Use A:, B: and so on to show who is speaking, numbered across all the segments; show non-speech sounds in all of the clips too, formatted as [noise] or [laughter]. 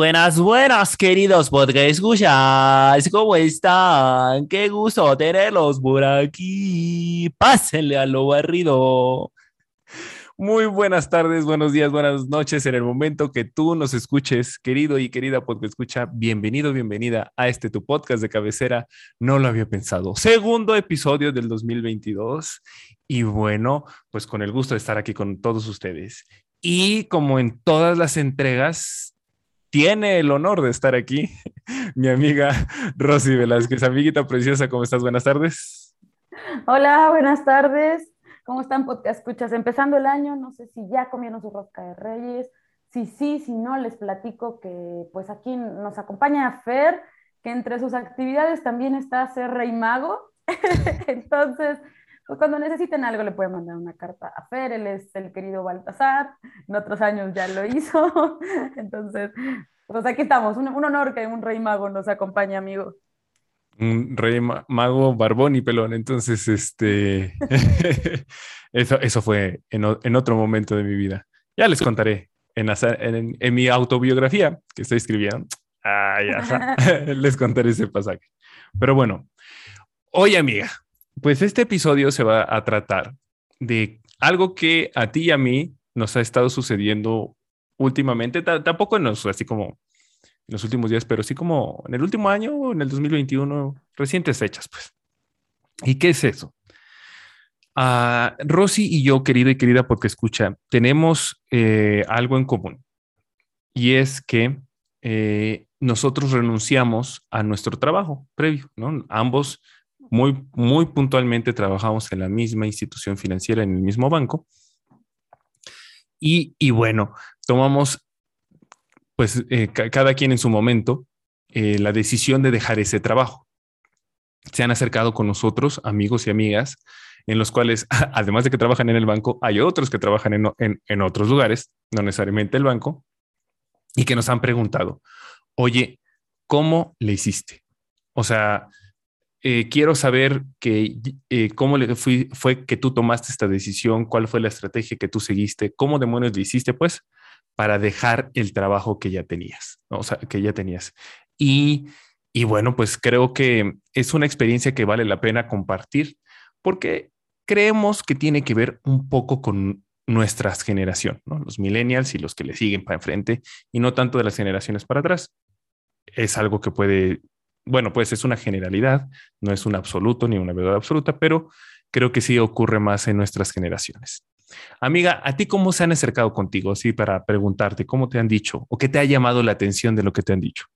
A: Buenas, buenas, queridos podcast escuchas. ¿Cómo están? Qué gusto tenerlos por aquí. Pásenle a lo barrido. Muy buenas tardes, buenos días, buenas noches. En el momento que tú nos escuches, querido y querida podcast escucha, bienvenido, bienvenida a este tu podcast de cabecera. No lo había pensado. Segundo episodio del 2022. Y bueno, pues con el gusto de estar aquí con todos ustedes. Y como en todas las entregas, tiene el honor de estar aquí [laughs] mi amiga Rosy Velázquez. Amiguita preciosa, ¿cómo estás? Buenas tardes.
B: Hola, buenas tardes. ¿Cómo están, podcast escuchas? Empezando el año, no sé si ya comieron su rosca de reyes. Si sí, si no, les platico que pues aquí nos acompaña Fer, que entre sus actividades también está ser rey mago. [laughs] Entonces, pues cuando necesiten algo le pueden mandar una carta a Fer, él es el querido Baltasar, en otros años ya lo hizo. [laughs] Entonces, pues aquí estamos, un, un honor que un rey mago nos acompañe, amigo.
A: Un rey ma- mago barbón y pelón. Entonces, este, [laughs] eso, eso fue en, en otro momento de mi vida. Ya les contaré en, en, en mi autobiografía que estoy escribiendo. Ay, ajá. [laughs] les contaré ese pasaje. Pero bueno, hoy amiga, pues este episodio se va a tratar de algo que a ti y a mí nos ha estado sucediendo últimamente, ta- tampoco en los, así como en los últimos días, pero sí como en el último año o en el 2021, recientes fechas, pues. ¿Y qué es eso? Ah, Rosy y yo, querida y querida porque escucha, tenemos eh, algo en común y es que eh, nosotros renunciamos a nuestro trabajo previo, ¿no? Ambos muy, muy puntualmente trabajamos en la misma institución financiera, en el mismo banco. Y, y bueno, tomamos, pues, eh, ca- cada quien en su momento, eh, la decisión de dejar ese trabajo. Se han acercado con nosotros, amigos y amigas, en los cuales, [laughs] además de que trabajan en el banco, hay otros que trabajan en, en- en otros lugares, no necesariamente el banco, y que nos han preguntado, oye, ¿cómo le hiciste? O sea, eh, quiero saber que, eh, cómo le fue que tú tomaste esta decisión, cuál fue la estrategia que tú seguiste, cómo demonios le hiciste, pues, para dejar el trabajo que ya tenías, o sea, que ya tenías. Y, bueno, pues creo que es una experiencia que vale la pena compartir porque creemos que tiene que ver un poco con nuestra generación, los millennials y los que le siguen para enfrente y no tanto de las generaciones para atrás. Es algo que puede, bueno, pues es una generalidad, no es un absoluto ni una verdad absoluta, pero creo que sí ocurre más en nuestras generaciones. Amiga, ¿a ti cómo se han acercado contigo? Sí, para preguntarte, ¿cómo te han dicho? ¿O qué te ha llamado la atención de lo que te han dicho?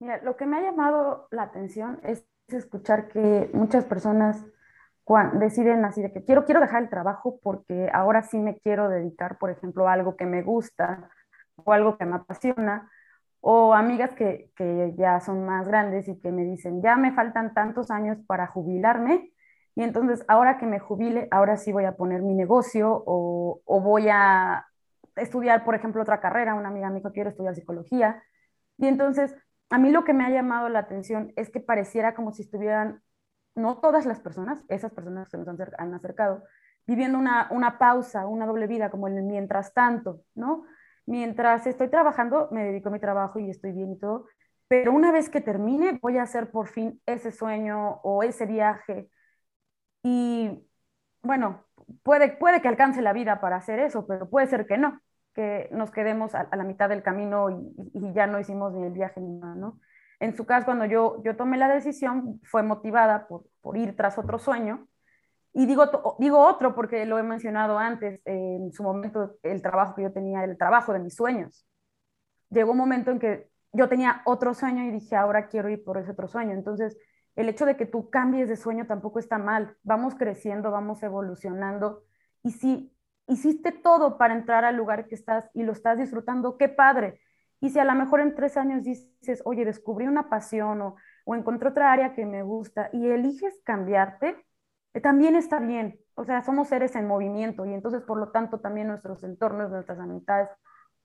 B: Mira, lo que me ha llamado la atención es escuchar que muchas personas deciden así de que quiero, quiero dejar el trabajo porque ahora sí me quiero dedicar, por ejemplo, a algo que me gusta o algo que me apasiona, o amigas que, que ya son más grandes y que me dicen, ya me faltan tantos años para jubilarme y entonces ahora que me jubile, ahora sí voy a poner mi negocio o, o voy a estudiar, por ejemplo, otra carrera. Una amiga me dijo, quiero estudiar psicología. Y entonces, a mí lo que me ha llamado la atención es que pareciera como si estuvieran, no todas las personas, esas personas que nos han, han acercado, viviendo una, una pausa, una doble vida, como el mientras tanto, ¿no? Mientras estoy trabajando, me dedico a mi trabajo y estoy bien y todo, pero una vez que termine, voy a hacer por fin ese sueño o ese viaje. Y bueno, puede, puede que alcance la vida para hacer eso, pero puede ser que no, que nos quedemos a, la mitad del camino y, y ya no hicimos ni el viaje ni nada, ¿no? En su caso, cuando yo, yo tomé la decisión, fue motivada por, por ir tras otro sueño. Y digo, digo otro porque lo he mencionado antes, en su momento el trabajo que yo tenía, el trabajo de mis sueños. Llegó un momento en que yo tenía otro sueño y dije, ahora quiero ir por ese otro sueño. Entonces, el hecho de que tú cambies de sueño tampoco está mal. Vamos creciendo, vamos evolucionando Y si hiciste todo para entrar al lugar que estás y lo estás disfrutando, qué padre. Y si a lo mejor en tres años dices, oye, descubrí una pasión o, o encontré otra área que me gusta y eliges cambiarte, también está bien. O sea, somos seres en movimiento y entonces, por lo tanto, también nuestros entornos, nuestras amistades,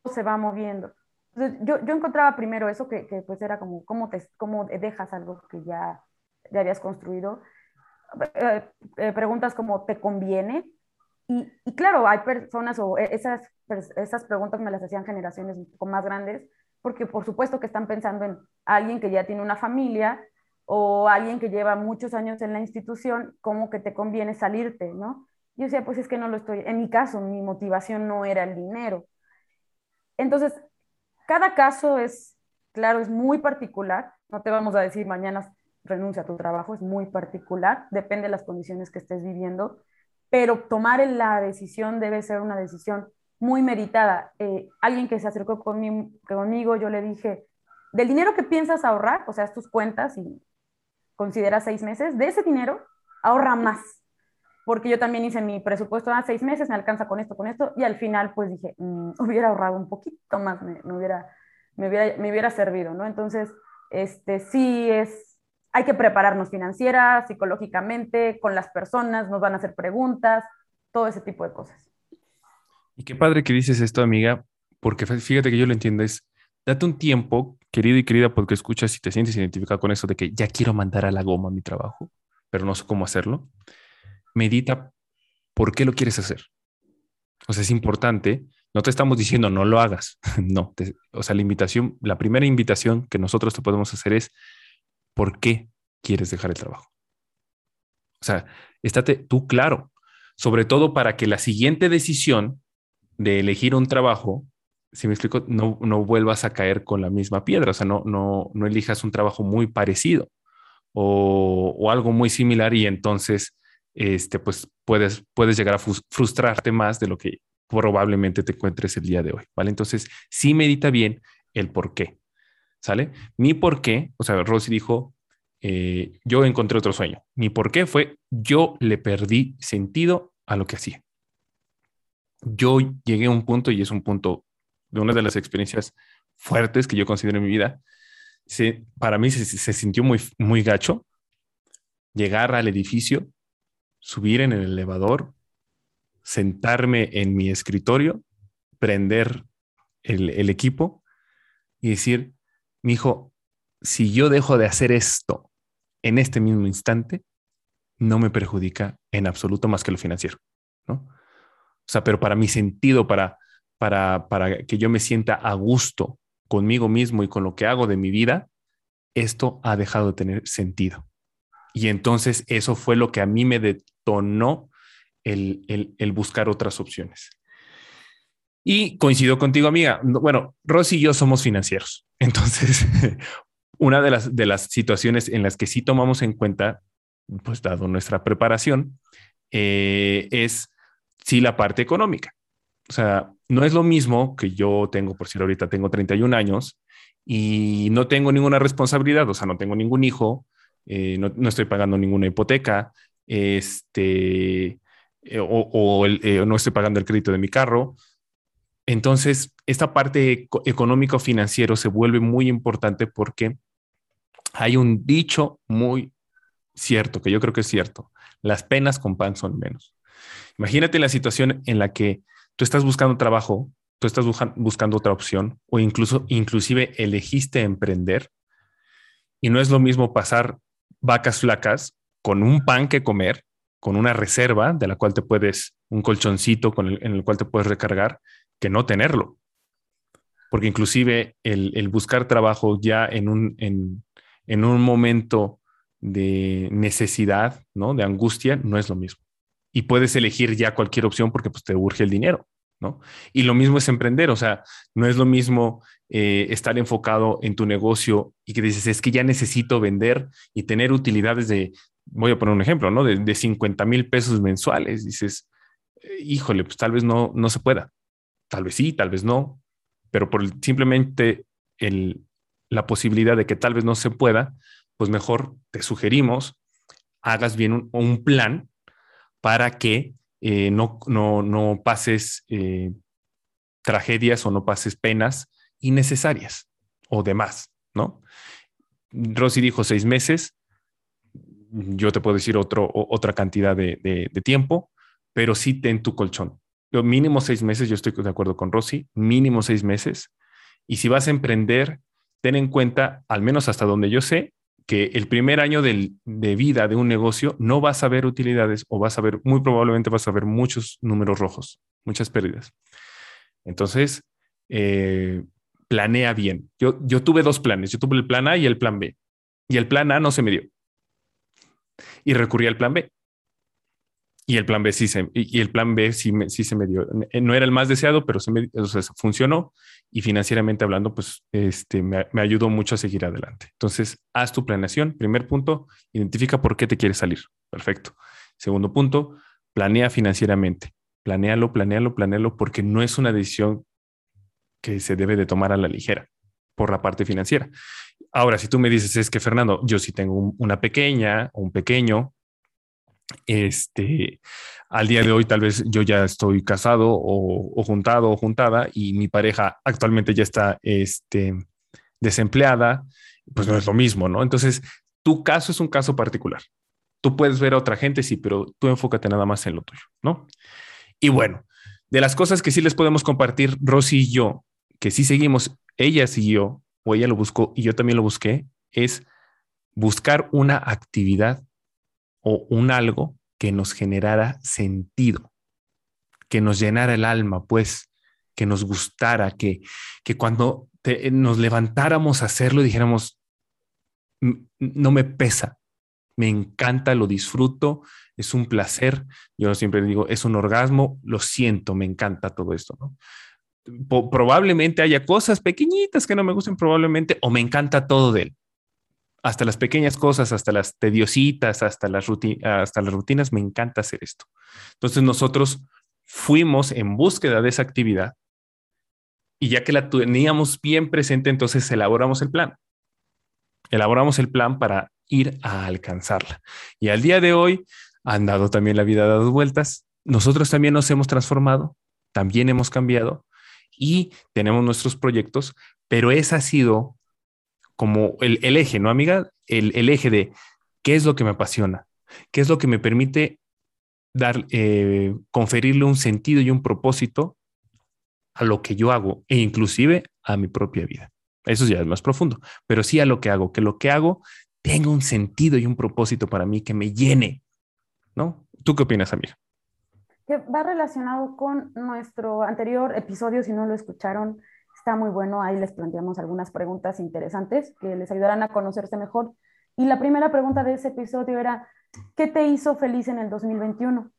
B: se va moviendo. Entonces, yo, yo encontraba primero eso, que, que, pues era como, ¿cómo, te, cómo dejas algo que ya, ya habías construido? Eh, eh, preguntas como, ¿te conviene? Y, y, claro, hay personas o esas, esas preguntas me las hacían generaciones un poco más grandes, porque por supuesto que están pensando en alguien que ya tiene una familia o alguien que lleva muchos años en la institución, ¿cómo que te conviene salirte, no? Yo decía, pues es que no lo estoy, en mi caso, mi motivación no era el dinero. Entonces, cada caso es, claro, es muy particular, no te vamos a decir mañana renuncia a tu trabajo, es muy particular, depende de las condiciones que estés viviendo, pero tomar la decisión debe ser una decisión muy meditada. Eh, alguien que se acercó conmigo, conmigo, yo le dije, del dinero que piensas ahorrar, o sea, tus cuentas y consideras seis meses, de ese dinero ahorra más. Porque yo también hice mi presupuesto a ah, seis meses, me alcanza con esto, con esto, y al final pues dije, mm, [laughs] hubiera ahorrado un poquito más, me, hubiera, me, hubiera, me hubiera servido, ¿no? Entonces, este, sí es hay que prepararnos financiera, psicológicamente, con las personas, nos van a hacer preguntas, todo ese tipo de cosas.
A: Y qué padre que dices esto, amiga, porque fíjate que yo lo entiendo, es date un tiempo, querido y querida, porque escuchas y te sientes identificado con eso de que ya quiero mandar a la goma mi trabajo, pero no sé cómo hacerlo. Medita por qué lo quieres hacer. O sea, es importante. No te estamos diciendo no lo hagas. [laughs] no. o sea, la invitación, la primera invitación que nosotros te podemos hacer es por qué quieres dejar el trabajo. O sea, estate tú claro, sobre todo para que la siguiente decisión de elegir un trabajo, si me explico, no, no vuelvas a caer con la misma piedra, o sea, no, no, no elijas un trabajo muy parecido o, o algo muy similar y entonces, este, pues puedes, puedes llegar a frustrarte más de lo que probablemente te encuentres el día de hoy, ¿vale? Entonces, sí medita bien el por qué. ¿sale? Mi por qué, o sea, Rosy dijo, eh, yo encontré otro sueño. Mi por qué fue, yo le perdí sentido a lo que hacía. Yo llegué a un punto, y es un punto de una de las experiencias fuertes que yo considero en mi vida, se, para mí se, sintió muy, muy gacho llegar al edificio, subir en el elevador, sentarme en mi escritorio, prender el, el equipo y decir, mi hijo, si yo dejo de hacer esto en este mismo instante, no me perjudica en absoluto más que lo financiero, ¿no? O sea, pero para mi sentido, para, para, para que yo me sienta a gusto conmigo mismo y con lo que hago de mi vida, esto ha dejado de tener sentido. Y entonces eso fue lo que a mí me detonó el, el, buscar otras opciones. Y coincido contigo, amiga. Bueno, Rosy y yo somos financieros. [laughs] Entonces, una de las, de las situaciones en las que sí tomamos en cuenta, pues dado nuestra preparación, eh, es sí la parte económica. O sea, no es lo mismo que yo tengo, por si ahorita tengo 31 años y no tengo ninguna responsabilidad, o sea, no tengo ningún hijo, eh, no, no, estoy pagando ninguna hipoteca, este, eh, o, el, no estoy pagando el crédito de mi carro, entonces, esta parte económico-financiero se vuelve muy importante porque hay un dicho muy cierto, que yo creo que es cierto. Las penas con pan son menos. Imagínate la situación en la que tú estás buscando trabajo, tú estás buscando otra opción o incluso inclusive elegiste emprender y no es lo mismo pasar vacas flacas con un pan que comer, con una reserva de la cual te puedes, un colchoncito con en el cual te puedes recargar, que no tenerlo. Porque inclusive el, buscar trabajo ya en un, en, un momento de necesidad, ¿no? De angustia, no es lo mismo. Y puedes elegir ya cualquier opción porque pues, te urge el dinero, ¿no? Y lo mismo es emprender, o sea, no es lo mismo eh, estar enfocado en tu negocio y que dices, es que ya necesito vender y tener utilidades de, voy a poner un ejemplo, ¿no? De, de 50 mil pesos mensuales. Dices, eh, híjole, pues tal vez no, no se pueda. Tal vez sí, tal vez no, pero por simplemente el, la posibilidad de que tal vez no se pueda, pues mejor te sugerimos hagas bien un plan para que eh, no, no, no pases eh, tragedias o no pases penas innecesarias o demás, ¿no? Rosy dijo seis meses, yo te puedo decir otro, otra cantidad de, tiempo, pero sí ten tu colchón. Lo mínimo seis meses, yo estoy de acuerdo con Rosy, mínimo seis meses. Y si vas a emprender, ten en cuenta, al menos hasta donde yo sé, que el primer año de vida de un negocio no vas a ver utilidades o vas a ver, muy probablemente vas a ver muchos números rojos, muchas pérdidas. Entonces, eh, planea bien. Yo, yo tuve dos planes, yo tuve el plan A y el plan B. Y el plan A no se me dio. Y recurrí al plan B. Y el plan B sí se, y el plan B sí, sí se me dio. Eh, no era el más deseado, pero se me, funcionó y financieramente hablando, pues este, me, me, ayudó mucho a seguir adelante. Entonces, haz tu planeación. Primer punto, identifica por qué te quieres salir. Perfecto. Segundo punto, planea financieramente. Planéalo, planéalo, planéalo, porque no es una decisión que se debe de tomar a la ligera por la parte financiera. Ahora, si tú me dices, es que Fernando, yo sí tengo una pequeña o un pequeño, este, al día de hoy tal vez yo ya estoy casado o, juntado o juntada y mi pareja actualmente ya está este, desempleada, pues no es lo mismo, ¿no? Entonces, tu caso es un caso particular. Tú puedes ver a otra gente, sí, pero tú enfócate nada más en lo tuyo, ¿no? Y bueno, de las cosas que sí les podemos compartir, Rosy y yo, que sí seguimos, ella siguió, o ella lo buscó y yo también lo busqué, es buscar una actividad o un algo que nos generara sentido, que nos llenara el alma, pues, que nos gustara, que, que cuando nos levantáramos a hacerlo dijéramos, no me pesa, me encanta, lo disfruto, es un placer, yo siempre digo, es un orgasmo, lo siento, me encanta todo esto, probablemente haya cosas pequeñitas que no me gusten, probablemente, o me encanta todo de él hasta las pequeñas cosas, hasta las tediositas, hasta las, hasta las rutinas, me encanta hacer esto. Entonces nosotros fuimos en búsqueda de esa actividad y ya que la teníamos bien presente, entonces elaboramos el plan. Elaboramos el plan para ir a alcanzarla. Y al día de hoy han dado también la vida a dado vueltas. Nosotros también nos hemos transformado, también hemos cambiado y tenemos nuestros proyectos, pero esa ha sido como el, eje, ¿no, amiga? El, eje de qué es lo que me apasiona, qué es lo que me permite dar, eh, conferirle un sentido y un propósito a lo que yo hago e inclusive a mi propia vida. Eso ya es más profundo, pero sí a lo que hago, que lo que hago tenga un sentido y un propósito para mí que me llene, ¿no? ¿Tú qué opinas, amiga?
B: Que va relacionado con nuestro anterior episodio, si no lo escucharon, está muy bueno. Ahí les planteamos algunas preguntas interesantes que les ayudarán a conocerse mejor. Y la primera pregunta de ese episodio era, ¿qué te hizo feliz en el 2021?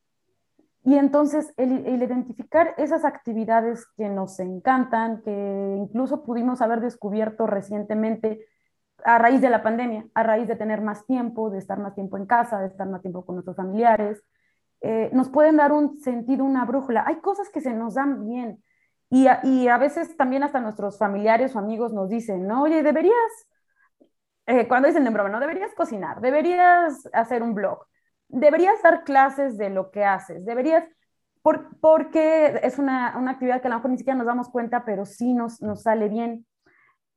B: Y entonces el, identificar esas actividades que nos encantan, que incluso pudimos haber descubierto recientemente a raíz de la pandemia, a raíz de tener más tiempo, de estar más tiempo en casa, de estar más tiempo con nuestros familiares, eh, nos pueden dar un sentido, una brújula. Hay cosas que se nos dan bien, y a, veces también hasta nuestros familiares o amigos nos dicen, no, oye, deberías, eh, cuando dicen en broma, no, deberías cocinar, deberías hacer un blog, deberías dar clases de lo que haces, deberías, porque es una, actividad que a lo mejor ni siquiera nos damos cuenta, pero sí nos, nos sale bien.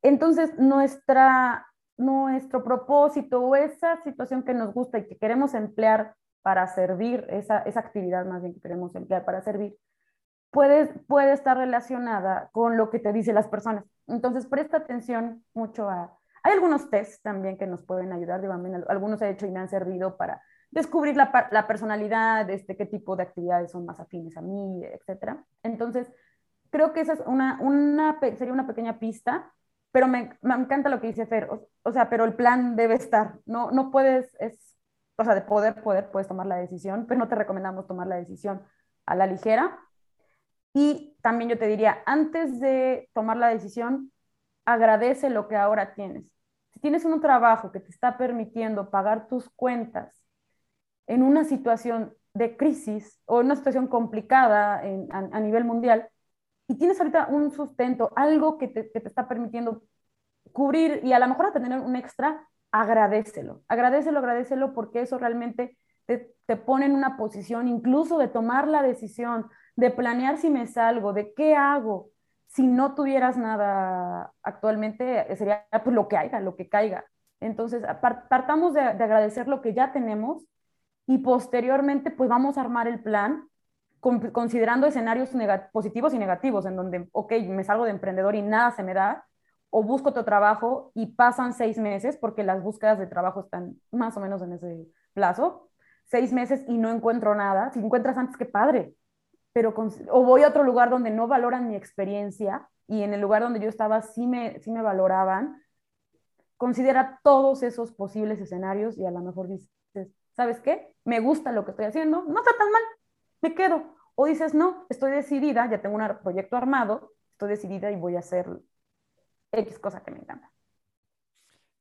B: Entonces, nuestra, nuestro propósito o esa situación que nos gusta y que queremos emplear para servir, esa, esa actividad más bien que queremos emplear para servir, puede, puede estar relacionada con lo que te dicen las personas. Entonces, presta atención mucho a... Hay algunos tests también que nos pueden ayudar, digo, algunos he hecho y me han servido para descubrir la, la personalidad, este, qué tipo de actividades son más afines a mí, etc. Entonces, creo que esa es una, una, sería una pequeña pista, pero me, me encanta lo que dice Fer, o, o, sea, pero el plan debe estar, no, no puedes, es, o sea, de poder, poder, puedes tomar la decisión, pero no te recomendamos tomar la decisión a la ligera, y también yo te diría, antes de tomar la decisión, agradece lo que ahora tienes. Si tienes un trabajo que te está permitiendo pagar tus cuentas en una situación de crisis o en una situación complicada a, nivel mundial, y tienes ahorita un sustento, algo que te, te está permitiendo cubrir y a lo mejor tener un extra, agradecelo, agradecelo, agradecelo porque eso realmente te, te pone en una posición incluso de tomar la decisión, de planear si me salgo, de qué hago. Si no tuvieras nada actualmente, sería pues, lo que haya, lo que caiga. Entonces, partamos de, de agradecer lo que ya tenemos y posteriormente, pues vamos a armar el plan considerando escenarios positivos y negativos, en donde, ok, me salgo de emprendedor y nada se me da, o busco otro trabajo y pasan seis meses, porque las búsquedas de trabajo están más o menos en ese plazo, seis meses y no encuentro nada. Si encuentras antes, qué padre. Pero o voy a otro lugar donde no valoran mi experiencia y en el lugar donde yo estaba sí me, sí me valoraban. Considera todos esos posibles escenarios y a lo mejor dices, ¿sabes qué? Me gusta lo que estoy haciendo, no está tan mal, me quedo. O dices, no, estoy decidida, ya tengo un proyecto armado, estoy decidida y voy a hacer X cosa que me encanta.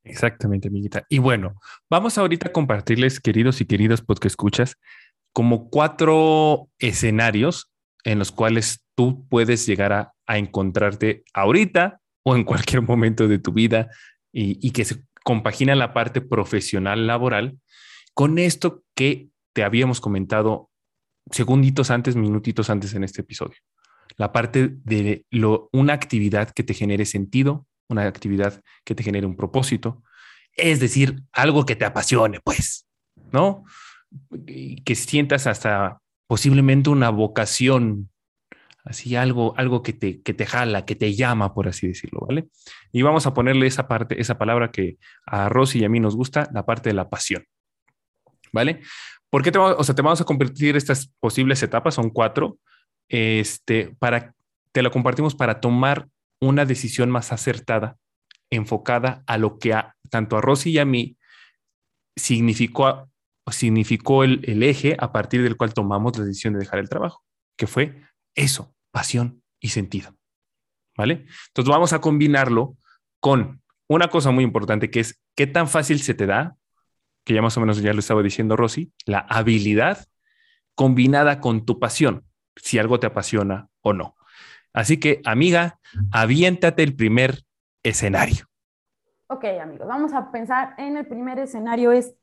A: Exactamente, amiguita. Y bueno, vamos ahorita a compartirles, queridos y queridas porque escuchas, como cuatro escenarios en los cuales tú puedes llegar a, encontrarte ahorita o en cualquier momento de tu vida y, y que se compagina la parte profesional laboral con esto que te habíamos comentado segunditos antes, minutitos antes en este episodio. La parte de lo, una actividad que te genere sentido, una actividad que te genere un propósito, es decir, algo que te apasione, pues, ¿no? Que sientas hasta posiblemente una vocación, así algo, algo que te, que te jala, que te llama, por así decirlo, ¿vale? Y vamos a ponerle esa parte, esa palabra que a Rosy y a mí nos gusta, la parte de la pasión, ¿vale? ¿Por qué te, o sea, te vamos a compartir estas posibles etapas? Son cuatro. Este, para, te lo compartimos para tomar una decisión más acertada, enfocada a lo que a, tanto a Rosy y a mí significó, significó el, eje a partir del cual tomamos la decisión de dejar el trabajo, que fue eso, pasión y sentido. ¿Vale? Entonces vamos a combinarlo con una cosa muy importante que es qué tan fácil se te da que ya más o menos ya lo estaba diciendo Rosy, la habilidad combinada con tu pasión, si algo te apasiona o no. Así que, amiga, aviéntate el primer escenario.
B: Ok, amigos, vamos a pensar en el primer escenario es,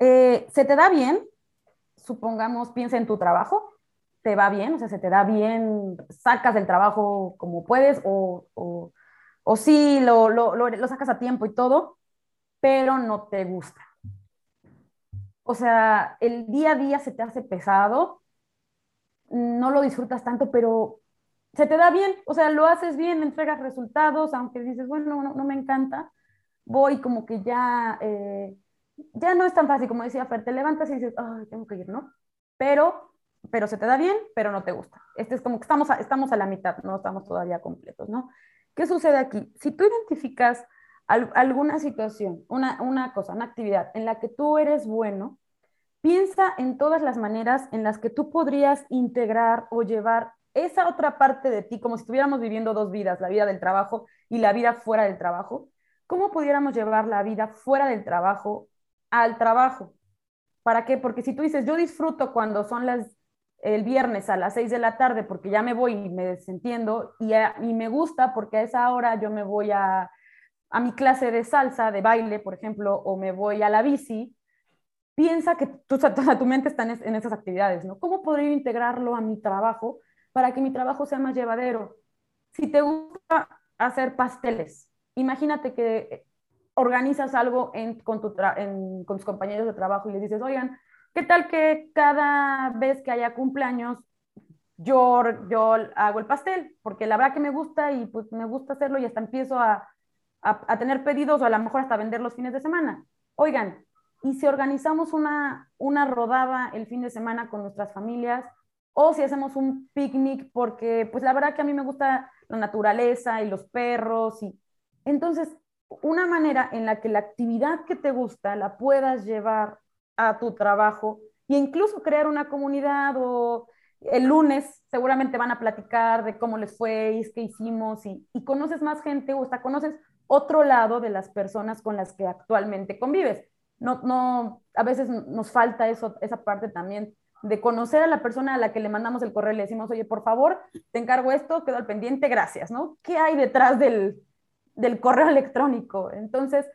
B: eh, ¿se te da bien? Supongamos, piensa en tu trabajo, ¿te va bien? O sea, ¿se te da bien? ¿Sacas el trabajo como puedes o, o, o sí lo, lo, lo sacas a tiempo y todo, pero no te gusta? o sea, el día a día se te hace pesado, no lo disfrutas tanto, pero se te da bien, o sea, lo haces bien, entregas resultados, aunque dices, bueno, no, me encanta, voy como que ya, eh, ya no es tan fácil, como decía Fer, te levantas y dices, ay, tengo que ir, ¿no? Pero, pero se te da bien, pero no te gusta. Este es como que estamos a, estamos a la mitad, no estamos todavía completos, ¿no? ¿Qué sucede aquí? Si tú identificas alguna situación, una, una cosa, una actividad en la que tú eres bueno, piensa en todas las maneras en las que tú podrías integrar o llevar esa otra parte de ti, como si estuviéramos viviendo dos vidas, la vida del trabajo y la vida fuera del trabajo. ¿Cómo pudiéramos llevar la vida fuera del trabajo al trabajo? ¿Para qué? Porque si tú dices, yo disfruto cuando son las el viernes a las seis de la tarde porque ya me voy y me desentiendo y, y me gusta porque a esa hora yo me voy a, a mi clase de salsa, de baile, por ejemplo, o me voy a la bici, piensa que tu, [laughs] tu mente está en, esas actividades, ¿no? ¿Cómo podría integrarlo a mi trabajo para que mi trabajo sea más llevadero? Si te gusta hacer pasteles, imagínate que organizas algo con, tu con tus compañeros de trabajo y les dices, oigan, ¿qué tal que cada vez que haya cumpleaños yo, yo hago el pastel? Porque la verdad que me gusta y pues me gusta hacerlo y hasta empiezo a a, tener pedidos o a lo mejor hasta vender los fines de semana. Oigan, y si organizamos una, una rodada el fin de semana con nuestras familias, o si hacemos un picnic, porque pues la verdad que a mí me gusta la naturaleza y los perros, y entonces una manera en la que la actividad que te gusta la puedas llevar a tu trabajo e incluso crear una comunidad o el lunes seguramente van a platicar de cómo les fue y qué hicimos y, y conoces más gente o hasta conoces otro lado de las personas con las que actualmente convives. No, no, a veces nos falta eso, esa parte también de conocer a la persona a la que le mandamos el correo y le decimos, oye, por favor, te encargo esto, quedo al pendiente, gracias, ¿no? ¿Qué hay detrás del, del correo [laughs] electrónico? Entonces,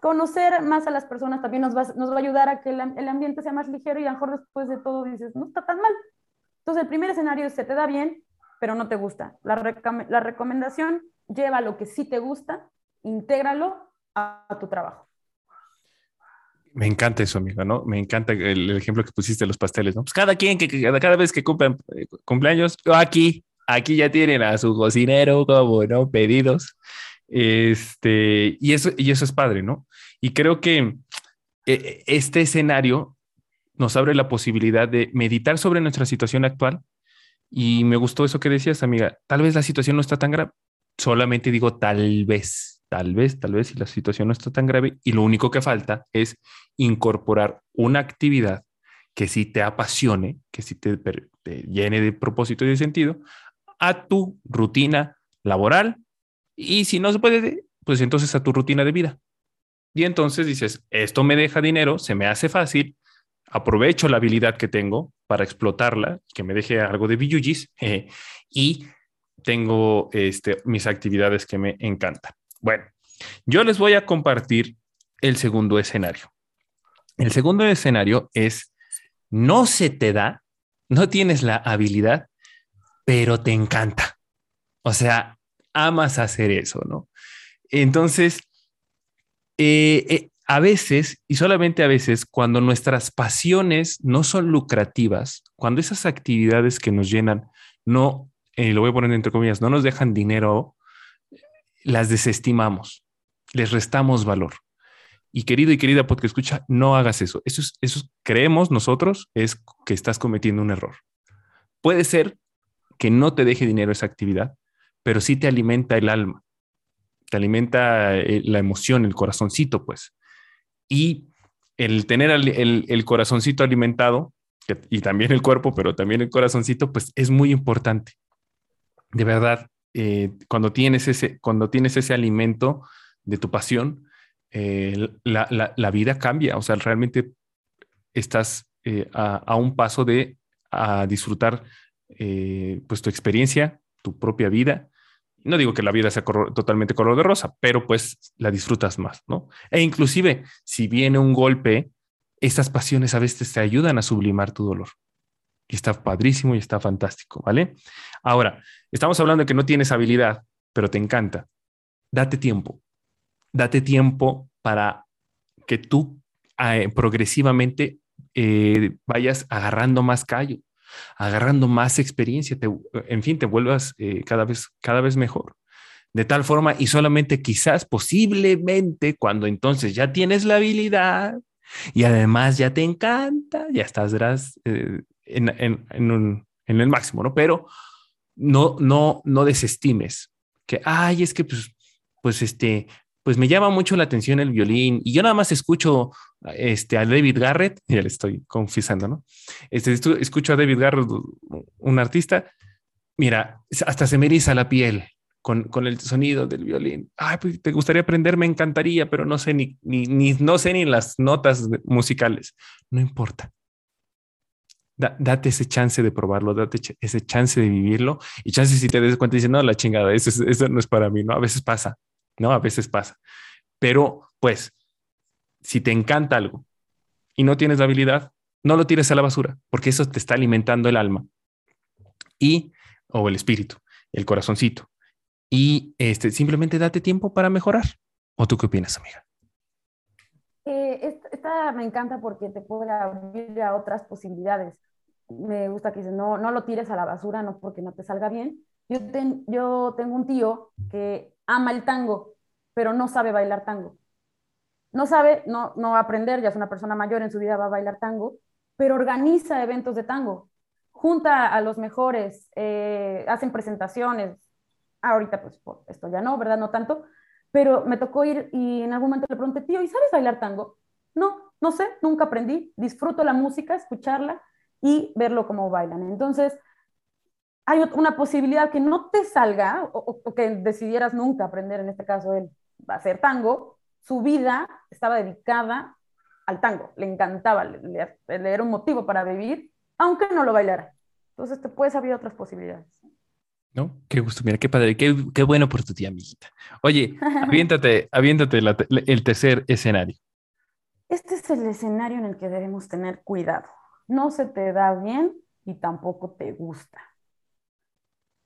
B: conocer más a las personas también nos va, nos va a ayudar a que el, ambiente sea más ligero y a lo mejor después de todo dices, no está tan mal. Entonces, el primer escenario es, se te da bien, pero no te gusta. La, la recomendación, lleva lo que sí te gusta, intégralo a, tu trabajo.
A: Me encanta eso, amigo, ¿no? Me encanta el, ejemplo que pusiste de los pasteles, ¿no? Pues cada quien, que, que cada, vez que cumplan eh, cumpleaños, aquí, aquí ya tienen a su cocinero, como, ¿no? Pedidos. Este, y eso, y eso es padre, ¿no? Y creo que eh, este escenario nos abre la posibilidad de meditar sobre nuestra situación actual. Y me gustó eso que decías, amiga. Tal vez la situación no está tan grave. Solamente digo tal vez, tal vez, tal vez si la situación no está tan grave. Y lo único que falta es incorporar una actividad que sí te apasione, que sí te, te llene de propósito y de sentido a tu rutina laboral y si no se puede, pues entonces a tu rutina de vida. Y entonces dices, esto me deja dinero, se me hace fácil, aprovecho la habilidad que tengo para explotarla, que me deje algo de billugis [laughs] eh, y tengo este, mis actividades que me encantan. Bueno, yo les voy a compartir el segundo escenario. El segundo escenario es, no se te da, no tienes la habilidad, pero te encanta. O sea, amas hacer eso, ¿no? Entonces, eh, eh, a veces, y solamente a veces, cuando nuestras pasiones no son lucrativas, cuando esas actividades que nos llenan no, eh, lo voy a poner entre comillas, no nos dejan dinero, las desestimamos, les restamos valor. Y querido y querida porque escucha, no hagas eso. Eso, es, eso creemos nosotros es que estás cometiendo un error. Puede ser que no te deje dinero esa actividad, pero sí te alimenta el alma, te alimenta eh, la emoción, el corazoncito, pues. Y el tener el, corazoncito alimentado, y también el cuerpo, pero también el corazoncito, pues es muy importante. De verdad, eh, cuando, tienes ese, cuando tienes ese alimento de tu pasión, eh, la, vida cambia, o sea, realmente estás a, un paso de disfrutar pues tu experiencia, tu propia vida. No digo que la vida sea totalmente color de rosa, pero pues la disfrutas más, ¿no? E inclusive, si viene un golpe, estas pasiones a veces te ayudan a sublimar tu dolor. Y está padrísimo y está fantástico, ¿vale? Ahora, estamos hablando de que no tienes habilidad, pero te encanta. Date tiempo. Date tiempo para que tú eh, progresivamente eh, vayas agarrando más callo agarrando más experiencia, te, en fin, te vuelvas eh, cada, vez, cada vez mejor. De tal forma, y solamente quizás, posiblemente, cuando entonces ya tienes la habilidad y además ya te encanta, ya estás eh, en, en, en, un, en, el máximo, ¿no? Pero no, no, no desestimes que, ay, es que pues, pues este, pues me llama mucho la atención el violín y yo nada más escucho este, a David Garrett, [laughs] ya le estoy confesando, ¿no? Este, escucho a David Garrett, un artista, mira, hasta se me eriza la piel con, con el sonido del violín. Ay, pues te gustaría aprender, me encantaría, pero no sé ni, ni, no sé ni las notas musicales. No importa. date ese chance de probarlo, date ese chance de vivirlo y chance si te des cuenta y dices, no, la chingada, eso, eso no es para mí, ¿no? A veces pasa, ¿no? A veces pasa. Pero pues si te encanta algo y no tienes la habilidad, no lo tires a la basura, porque eso te está alimentando el alma y o el espíritu, el corazoncito. Y este, simplemente date tiempo para mejorar. ¿O tú qué opinas, amiga?
B: Eh, esta, me encanta porque te puede abrir a otras posibilidades. Me gusta que dices, no, no lo tires a la basura, no porque no te salga bien. Yo, yo tengo un tío que ama el tango, pero no sabe bailar tango no sabe, no, no aprender, ya es una persona mayor, en su vida va a bailar tango, pero organiza eventos de tango, junta a los mejores, eh, hacen presentaciones. Ahorita, pues, esto ya no, ¿verdad? No tanto, pero me tocó ir y en algún momento le pregunté, tío, ¿y sabes bailar tango? No, no sé, nunca aprendí. Disfruto la música, escucharla y verlo como bailan. Entonces, hay una posibilidad que no te salga o, o que decidieras nunca aprender, en este caso él va a hacer tango, su vida estaba dedicada al tango, le encantaba, le, era un motivo para vivir, aunque no lo bailara. Entonces te puedes abrir otras posibilidades.
A: ¿No? Qué gusto, mira, qué padre, qué, qué bueno por tu tía, amiguita. Oye, [laughs] aviéntate, aviéntate el tercer escenario.
B: Este es el escenario en el que debemos tener cuidado. No se te da bien y tampoco te gusta.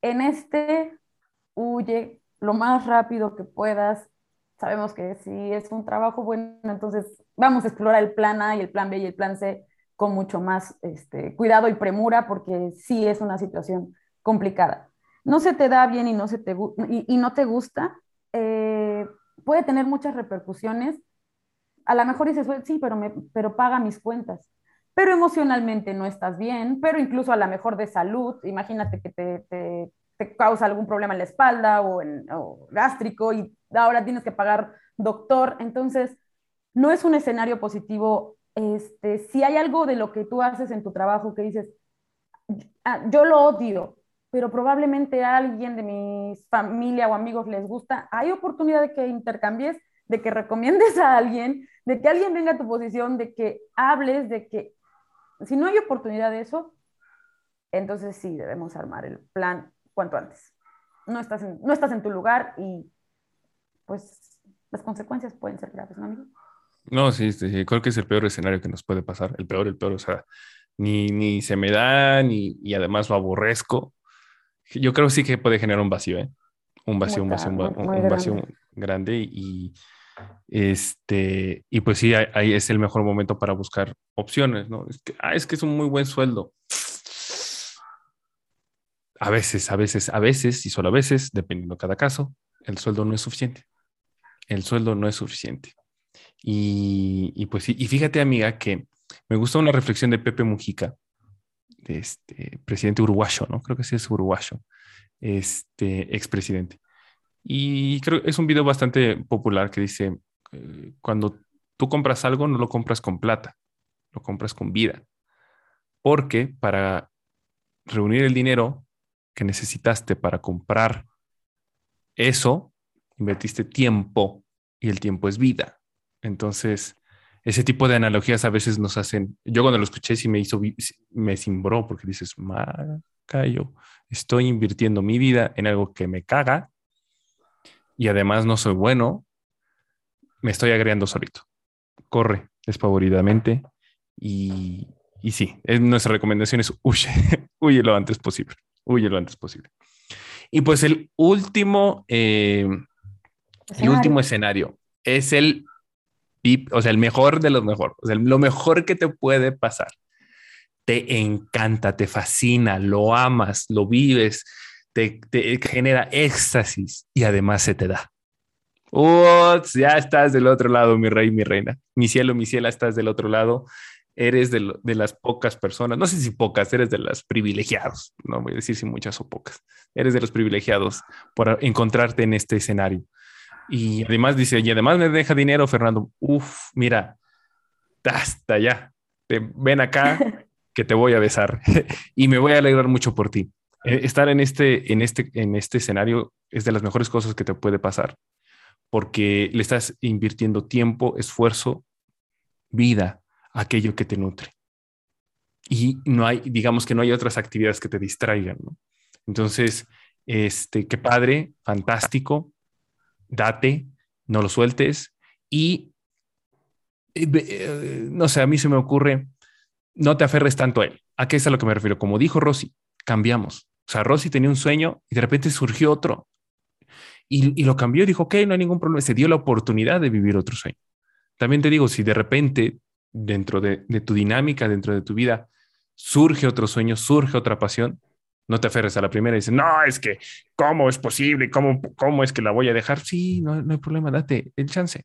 B: En este, huye lo más rápido que puedas. Sabemos que si es un trabajo bueno, entonces vamos a explorar el plan A y el plan B y el plan C con mucho más este, cuidado y premura porque sí es una situación complicada. No se te da bien y no, se te, y, no te gusta, eh, puede tener muchas repercusiones. A lo mejor dices, sí, pero, me, pero paga mis cuentas. Pero emocionalmente no estás bien, pero incluso a lo mejor de salud, imagínate que te, te, te causa algún problema en la espalda o, en, o gástrico y ahora tienes que pagar doctor. Entonces, no es un escenario positivo este, si hay algo de lo que tú haces en tu trabajo que dices, ah, yo lo odio, pero probablemente a alguien de mi familia o amigos les gusta, hay oportunidad de que intercambies, de que recomiendes a alguien, de que alguien venga a tu posición, de que hables, de que si no hay oportunidad de eso, entonces sí debemos armar el plan cuanto antes. No estás en, no estás en tu lugar y pues las consecuencias pueden ser graves, ¿no, amigo?
A: No, sí, sí, creo que es el peor escenario que nos puede pasar. El peor, el peor, o sea, ni, ni se me da, ni, y además lo aborrezco. Yo creo sí que puede generar un vacío, ¿eh? Un vacío, un vacío, un, vacío grande y, este, y pues sí, ahí es el mejor momento para buscar opciones, ¿no? Es que, ah, es que es un muy buen sueldo. A veces, a veces, a veces, y solo a veces, dependiendo de cada caso, el sueldo no es suficiente. El sueldo no es suficiente. Y, pues sí, y fíjate amiga que me gustó una reflexión de Pepe Mujica, este presidente uruguayo, ¿no? Creo que sí es uruguayo, este expresidente. Y creo que es un video bastante popular que dice, eh, cuando tú compras algo, no lo compras con plata, lo compras con vida. Porque para reunir el dinero que necesitaste para comprar eso, invertiste tiempo y el tiempo es vida. Entonces, ese tipo de analogías a veces nos hacen, yo cuando lo escuché sí me hizo, me cimbró porque dices, yo estoy invirtiendo mi vida en algo que me caga y además no soy bueno, me estoy agregando solito. Corre despavoridamente y, y sí, nuestra recomendación es huye, [laughs] huye lo antes posible, huye lo antes posible. Y pues el último, eh, el último escenario es el o sea, el mejor de los mejores, o sea, lo mejor que te puede pasar. Te encanta, te fascina, lo amas, lo vives, te, genera éxtasis y además se te da. ya estás del otro lado, mi rey, mi reina. Mi cielo, mi ciela, estás del otro lado. Eres de, de, las pocas personas, no sé si pocas, eres de las privilegiados, no voy a decir si muchas o pocas. Eres de los privilegiados por encontrarte en este escenario. Y además dice, y además me deja dinero, Fernando. Uf, mira, hasta ya. Te, ven acá [laughs] que te voy a besar [laughs] y me voy a alegrar mucho por ti. Eh, estar en este, en, este, en este escenario es de las mejores cosas que te puede pasar porque le estás invirtiendo tiempo, esfuerzo, vida, aquello que te nutre. Y no hay, digamos que no hay otras actividades que te distraigan. Entonces, este, qué padre, fantástico date, no lo sueltes y, eh, eh, no sé, a mí se me ocurre, no te aferres tanto a él. ¿A qué es a lo que me refiero? Como dijo Rosy, cambiamos. O sea, Rosy tenía un sueño y de repente surgió otro. Y, lo cambió y dijo, ok, no hay ningún problema. Se dio la oportunidad de vivir otro sueño. También te digo, si de repente dentro de, de tu dinámica, dentro de tu vida, surge otro sueño, surge otra pasión, no te aferres a la primera y dices, no, es que, ¿cómo es posible? ¿Cómo, cómo es que la voy a dejar? Sí, no, no hay problema, date el chance,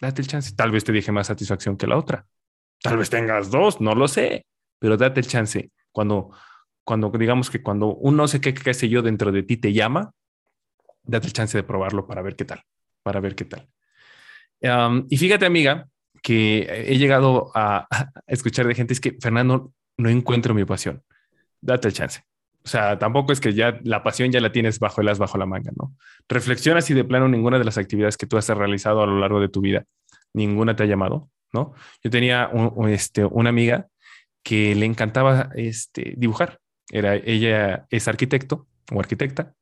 A: date el chance. Tal vez te deje más satisfacción que la otra. Tal vez tengas dos, no lo sé, pero date el chance. Cuando, cuando digamos que cuando un no sé qué, qué sé yo dentro de ti te llama, date el chance de probarlo para ver qué tal, para ver qué tal. y fíjate, amiga, que he llegado a, escuchar de gente, es que Fernando, no encuentro mi pasión. Date el chance o sea, tampoco es que ya la pasión ya la tienes bajo el as, bajo la manga, ¿no? Reflexiona si de plano ninguna de las actividades que tú has realizado a lo largo de tu vida, ninguna te ha llamado, ¿no? Yo tenía este, una amiga que le encantaba este, dibujar. Era, ella es arquitecto o arquitecta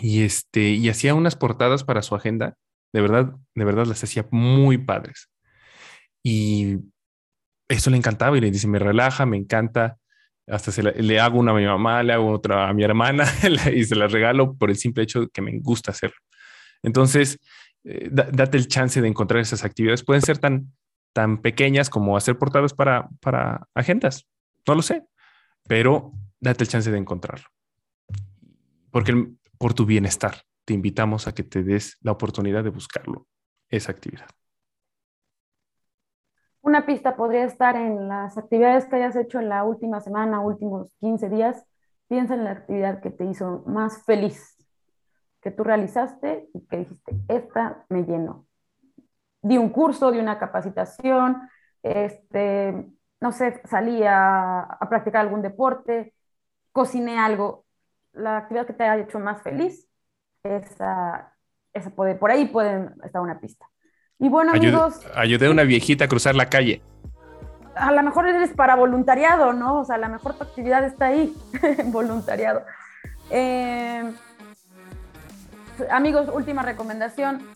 A: y este, y hacía unas portadas para su agenda. De verdad, de verdad las hacía muy padres. Y eso le encantaba y le dice, me relaja, me encanta. Hasta se le hago una a mi mamá, le hago otra a mi hermana [laughs] y se la regalo por el simple hecho que me gusta hacerlo. Entonces, eh, date el chance de encontrar esas actividades. Pueden ser tan, tan pequeñas como hacer portadas para, para agendas. No lo sé, pero date el chance de encontrarlo. Porque por tu bienestar te invitamos a que te des la oportunidad de buscarlo, esa actividad.
B: Una pista podría estar en las actividades que hayas hecho en la última semana, últimos 15 días. Piensa en la actividad que te hizo más feliz, que tú realizaste y que dijiste, esta me llenó. Di un curso, di una capacitación, este, no sé, salí a, a practicar algún deporte, cociné algo. La actividad que te haya hecho más feliz, esa, esa puede, por ahí pueden estar una pista. Y bueno, amigos.
A: Ayudé a una viejita a cruzar la calle.
B: A lo mejor eres para voluntariado, ¿no? O sea, a lo mejor tu actividad está ahí, [laughs] voluntariado. Eh, amigos, última recomendación.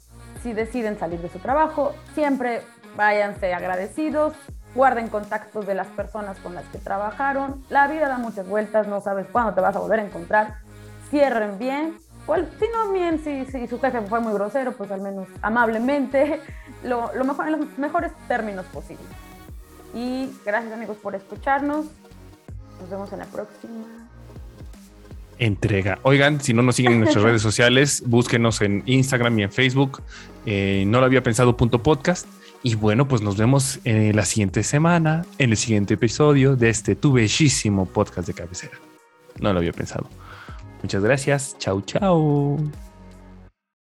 B: Si deciden salir de su trabajo, siempre váyanse agradecidos, guarden contactos de las personas con las que trabajaron. La vida da muchas vueltas, no sabes cuándo te vas a volver a encontrar. Cierren bien si no bien, si, si, su jefe fue muy grosero, pues al menos amablemente, [laughs] lo, mejor, en los mejores términos posibles. Y gracias amigos por escucharnos. Nos vemos en la próxima.
A: Entrega. Oigan, si no nos siguen en nuestras [laughs] redes sociales, búsquenos en Instagram y en Facebook. Eh, no lo había pensado punto podcast. Y bueno, pues nos vemos en la siguiente semana, en el siguiente episodio de este tu bellísimo podcast de cabecera. No lo había pensado. Muchas gracias. Chau, chau.